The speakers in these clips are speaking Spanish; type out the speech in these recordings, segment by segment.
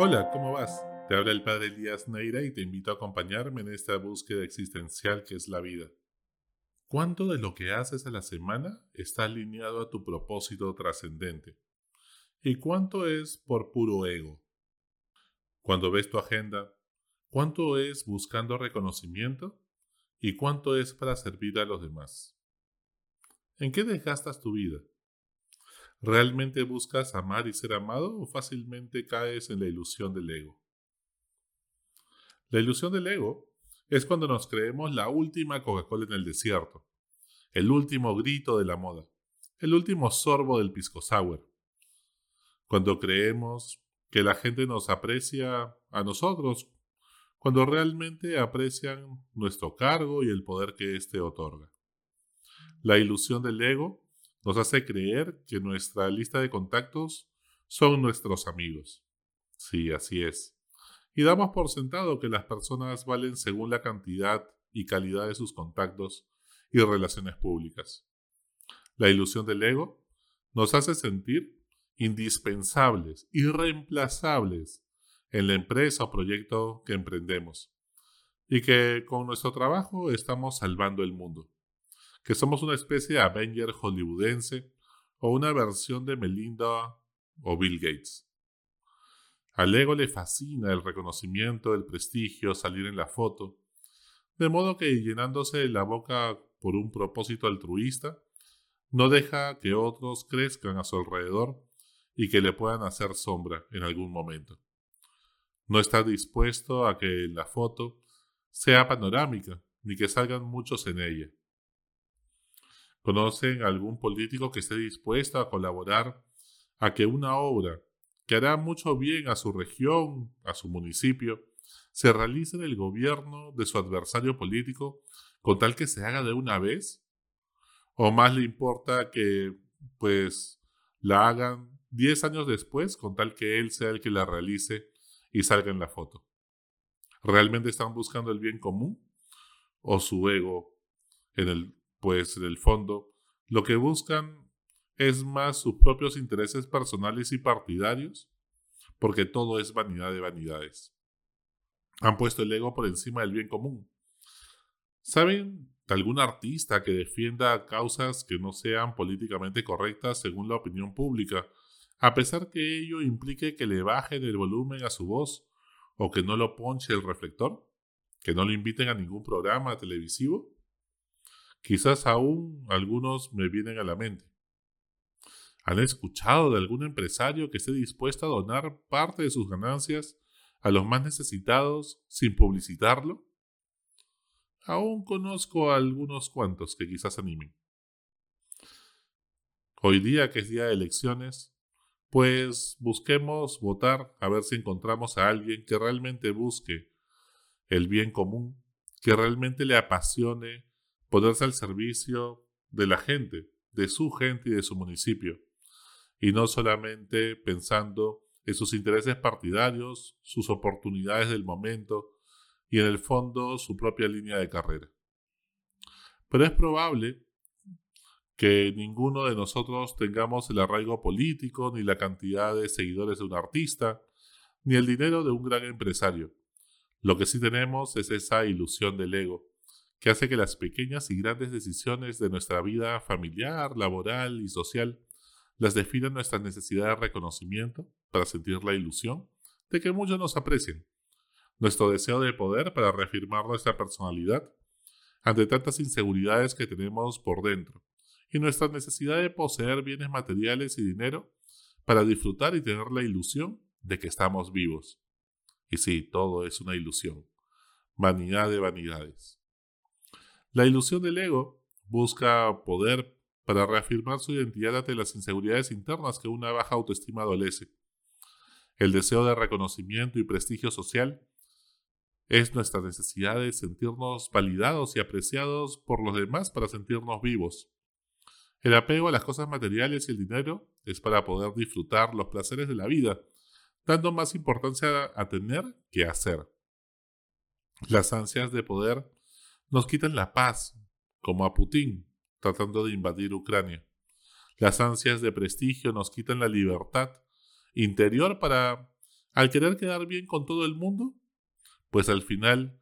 Hola, ¿cómo vas? Te habla el padre Elías Neira y te invito a acompañarme en esta búsqueda existencial que es la vida. ¿Cuánto de lo que haces a la semana está alineado a tu propósito trascendente? ¿Y cuánto es por puro ego? Cuando ves tu agenda, ¿cuánto es buscando reconocimiento? ¿Y cuánto es para servir a los demás? ¿En qué desgastas tu vida? ¿Realmente buscas amar y ser amado o fácilmente caes en la ilusión del ego? La ilusión del ego es cuando nos creemos la última Coca-Cola en el desierto, el último grito de la moda, el último sorbo del pisco sour. Cuando creemos que la gente nos aprecia a nosotros, cuando realmente aprecian nuestro cargo y el poder que éste otorga. La ilusión del ego nos hace creer que nuestra lista de contactos son nuestros amigos. Sí, así es. Y damos por sentado que las personas valen según la cantidad y calidad de sus contactos y relaciones públicas. La ilusión del ego nos hace sentir indispensables, irreemplazables en la empresa o proyecto que emprendemos y que con nuestro trabajo estamos salvando el mundo que somos una especie de Avenger hollywoodense o una versión de Melinda o Bill Gates. Al ego le fascina el reconocimiento, el prestigio, salir en la foto, de modo que llenándose la boca por un propósito altruista, no deja que otros crezcan a su alrededor y que le puedan hacer sombra en algún momento. No está dispuesto a que la foto sea panorámica, ni que salgan muchos en ella. ¿Conocen algún político que esté dispuesto a colaborar a que una obra que hará mucho bien a su región, a su municipio, se realice en el gobierno de su adversario político con tal que se haga de una vez? ¿O más le importa que, pues, la hagan 10 años después con tal que él sea el que la realice y salga en la foto? ¿Realmente están buscando el bien común o su ego en el pues en el fondo lo que buscan es más sus propios intereses personales y partidarios, porque todo es vanidad de vanidades. Han puesto el ego por encima del bien común. ¿Saben algún artista que defienda causas que no sean políticamente correctas según la opinión pública, a pesar que ello implique que le bajen el volumen a su voz o que no lo ponche el reflector? ¿Que no lo inviten a ningún programa televisivo? Quizás aún algunos me vienen a la mente. ¿Han escuchado de algún empresario que esté dispuesto a donar parte de sus ganancias a los más necesitados sin publicitarlo? Aún conozco a algunos cuantos que quizás animen. Hoy día que es día de elecciones, pues busquemos votar a ver si encontramos a alguien que realmente busque el bien común, que realmente le apasione ponerse al servicio de la gente, de su gente y de su municipio, y no solamente pensando en sus intereses partidarios, sus oportunidades del momento y en el fondo su propia línea de carrera. Pero es probable que ninguno de nosotros tengamos el arraigo político, ni la cantidad de seguidores de un artista, ni el dinero de un gran empresario. Lo que sí tenemos es esa ilusión del ego, que hace que las pequeñas y grandes decisiones de nuestra vida familiar, laboral y social las definan nuestra necesidad de reconocimiento para sentir la ilusión de que muchos nos aprecien, nuestro deseo de poder para reafirmar nuestra personalidad ante tantas inseguridades que tenemos por dentro, y nuestra necesidad de poseer bienes materiales y dinero para disfrutar y tener la ilusión de que estamos vivos. Y sí, todo es una ilusión, vanidad de vanidades. La ilusión del ego busca poder para reafirmar su identidad ante las inseguridades internas que una baja autoestima adolece. El deseo de reconocimiento y prestigio social es nuestra necesidad de sentirnos validados y apreciados por los demás para sentirnos vivos. El apego a las cosas materiales y el dinero es para poder disfrutar los placeres de la vida, dando más importancia a tener que hacer. Las ansias de poder nos quitan la paz, como a Putin tratando de invadir Ucrania. Las ansias de prestigio nos quitan la libertad interior para Al querer quedar bien con todo el mundo, pues al final,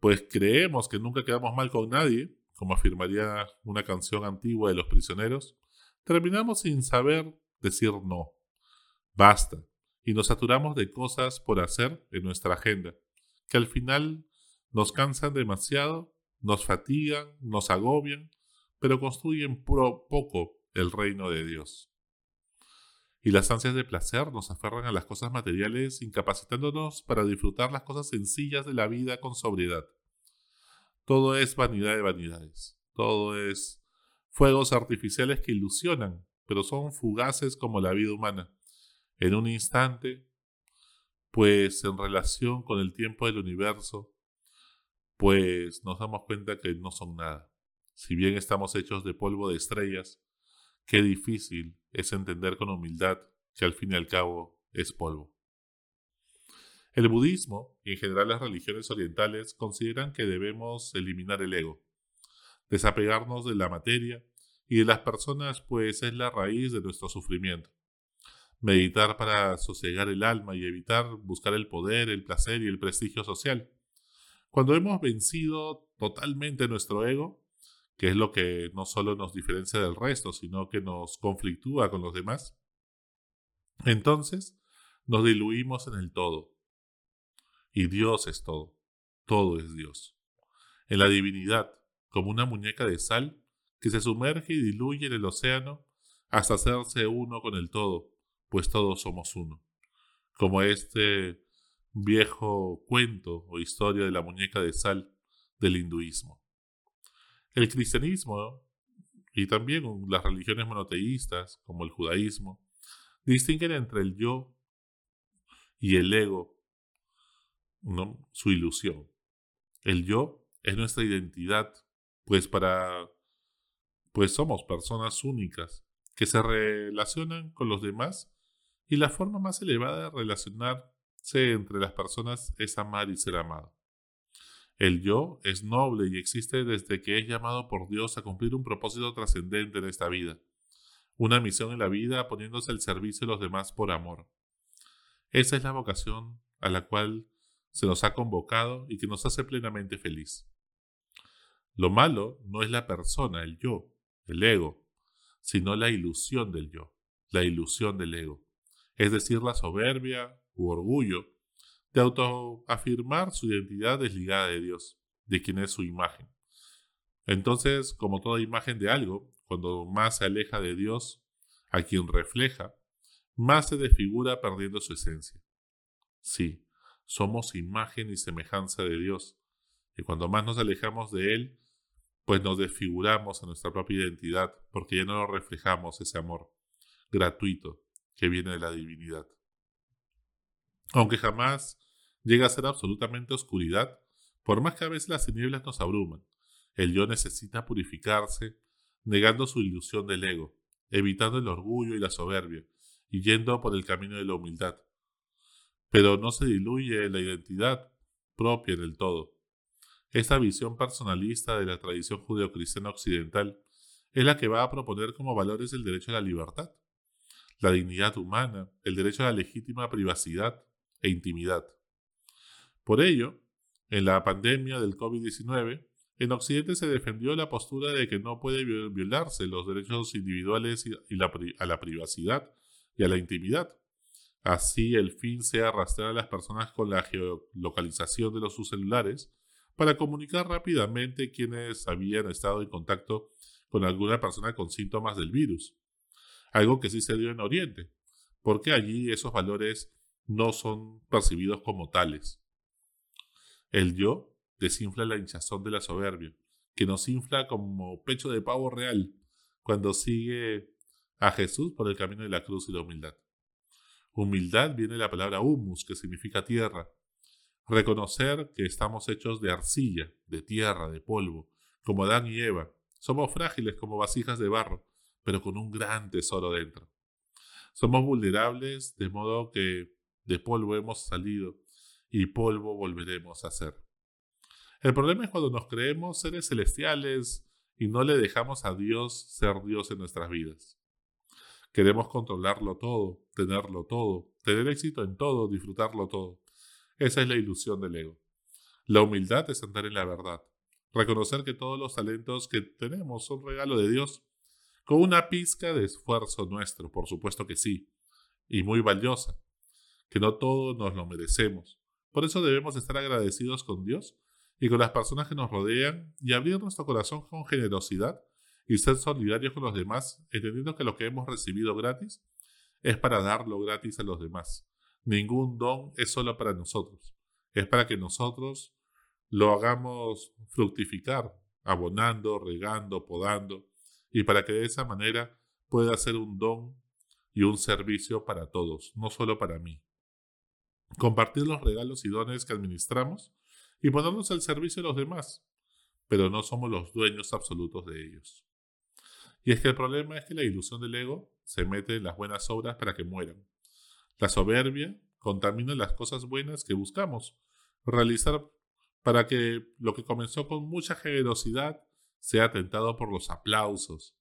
pues creemos que nunca quedamos mal con nadie, como afirmaría una canción antigua de los prisioneros, terminamos sin saber decir no. Basta. Y nos saturamos de cosas por hacer en nuestra agenda, que al final nos cansan demasiado, nos fatigan, nos agobian, pero construyen poco el reino de Dios. Y las ansias de placer nos aferran a las cosas materiales, incapacitándonos para disfrutar las cosas sencillas de la vida con sobriedad. Todo es vanidad de vanidades. Todo es fuegos artificiales que ilusionan, pero son fugaces como la vida humana. En un instante, pues en relación con el tiempo del universo, pues nos damos cuenta que no son nada. Si bien estamos hechos de polvo de estrellas, qué difícil es entender con humildad que al fin y al cabo es polvo. El budismo y en general las religiones orientales consideran que debemos eliminar el ego, desapegarnos de la materia y de las personas, pues es la raíz de nuestro sufrimiento. Meditar para sosegar el alma y evitar buscar el poder, el placer y el prestigio social. Cuando hemos vencido totalmente nuestro ego, que es lo que no solo nos diferencia del resto, sino que nos conflictúa con los demás, entonces nos diluimos en el todo, y Dios es todo. Todo es Dios. En la divinidad, como una muñeca de sal que se sumerge y diluye en el océano hasta hacerse uno con el todo, pues todos somos uno. Como este viejo cuento o historia de la muñeca de sal del hinduismo. El cristianismo y también las religiones monoteístas, como el judaísmo, distinguen entre el yo y el ego su ilusión. El yo es nuestra identidad, pues para pues somos personas únicas que se relacionan con los demás y la forma más elevada de entre las personas es amar y ser amado. El yo es noble y existe desde que es llamado por Dios a cumplir un propósito trascendente en esta vida, una misión en la vida poniéndose al servicio de los demás por amor. Esa es la vocación a la cual se nos ha convocado y que nos hace plenamente feliz. Lo malo no es la persona, el yo, el ego, sino la ilusión del yo, la ilusión del ego, es decir, la soberbia u orgullo de autoafirmar su identidad desligada de Dios, de quien es su imagen. Entonces, como toda imagen de algo, cuando más se aleja de Dios, a quien refleja, más se desfigura perdiendo su esencia. Sí, somos imagen y semejanza de Dios. Y cuando más nos alejamos de Él, pues nos desfiguramos a nuestra propia identidad, porque ya no reflejamos ese amor gratuito que viene de la divinidad. Aunque jamás llega a ser absolutamente oscuridad, por más que a veces las tinieblas nos abruman, el yo necesita purificarse, negando su ilusión del ego, evitando el orgullo y la soberbia, y yendo por el camino de la humildad, pero no se diluye la identidad propia del todo. Esta visión personalista de la tradición judeocristiana occidental es la que va a proponer como valores el derecho a la libertad, la dignidad humana, el derecho a la legítima privacidad e intimidad. Por ello, en la pandemia del COVID-19, en Occidente se defendió la postura de que no puede violarse los derechos individuales y a la privacidad y a la intimidad, Así el fin sea arrastrar a las personas con la geolocalización de los sus celulares para comunicar rápidamente quienes habían estado en contacto con alguna persona con síntomas del virus. Algo que sí se dio en Oriente, porque allí esos valores no son percibidos como tales. El yo desinfla la hinchazón de la soberbia, que nos infla como pecho de pavo real cuando sigue a Jesús por el camino de la cruz y la humildad. Humildad viene de la palabra humus, que significa tierra. Reconocer que estamos hechos de arcilla, de tierra, de polvo, como Adán y Eva. Somos frágiles como vasijas de barro, pero con un gran tesoro dentro. Somos vulnerables, de modo que de polvo hemos salido y polvo volveremos a ser. El problema es cuando nos creemos seres celestiales y no le dejamos a Dios ser Dios en nuestras vidas. Queremos controlarlo todo, tenerlo todo, tener éxito en todo, disfrutarlo todo. Esa es la ilusión del ego. La humildad es andar en la verdad, reconocer que todos los talentos que tenemos son regalo de Dios, con una pizca de esfuerzo nuestro, por supuesto que sí, y muy valiosa, que no todos nos lo merecemos. Por eso debemos estar agradecidos con Dios y con las personas que nos rodean y abrir nuestro corazón con generosidad y ser solidarios con los demás, entendiendo que lo que hemos recibido gratis es para darlo gratis a los demás. Ningún don es solo para nosotros, es para que nosotros lo hagamos fructificar, abonando, regando, podando, y para que de esa manera pueda ser un don y un servicio para todos, no solo para mí. Compartir los regalos y dones que administramos y ponernos al servicio de los demás, pero no somos los dueños absolutos de ellos. Y es que el problema es que la ilusión del ego se mete en las buenas obras para que mueran. La soberbia contamina las cosas buenas que buscamos realizar para que lo que comenzó con mucha generosidad sea tentado por los aplausos,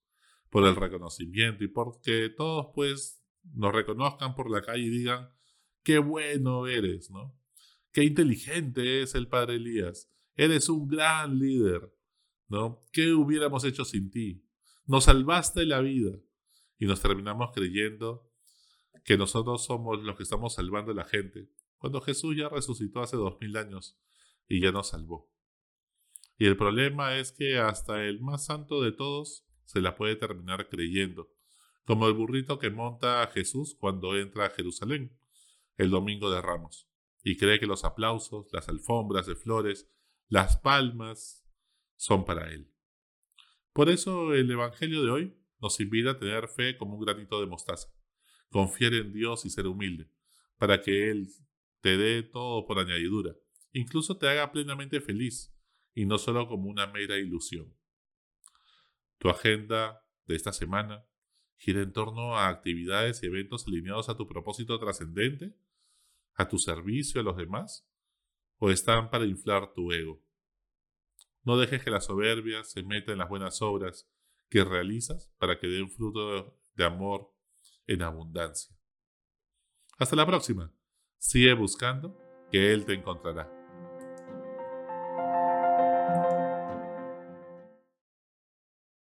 por el reconocimiento y porque todos pues nos reconozcan por la calle y digan, qué bueno eres, ¿no? Qué inteligente es el padre Elías. Eres un gran líder, ¿no? ¿Qué hubiéramos hecho sin ti? Nos salvaste la vida. Y nos terminamos creyendo que nosotros somos los que estamos salvando a la gente, cuando Jesús ya resucitó hace dos mil años y ya nos salvó. Y el problema es que hasta el más santo de todos se la puede terminar creyendo, como el burrito que monta a Jesús cuando entra a Jerusalén el domingo de Ramos, y cree que los aplausos, las alfombras de flores, las palmas son para él. Por eso el Evangelio de hoy nos invita a tener fe como un granito de mostaza, confiar en Dios y ser humilde, para que Él te dé todo por añadidura, incluso te haga plenamente feliz, y no solo como una mera ilusión. Tu agenda de esta semana gira en torno a actividades y eventos alineados a tu propósito trascendente, a tu servicio a los demás, o están para inflar tu ego. No dejes que la soberbia se meta en las buenas obras que realizas para que den fruto de amor en abundancia. Hasta la próxima. Sigue buscando que Él te encontrará.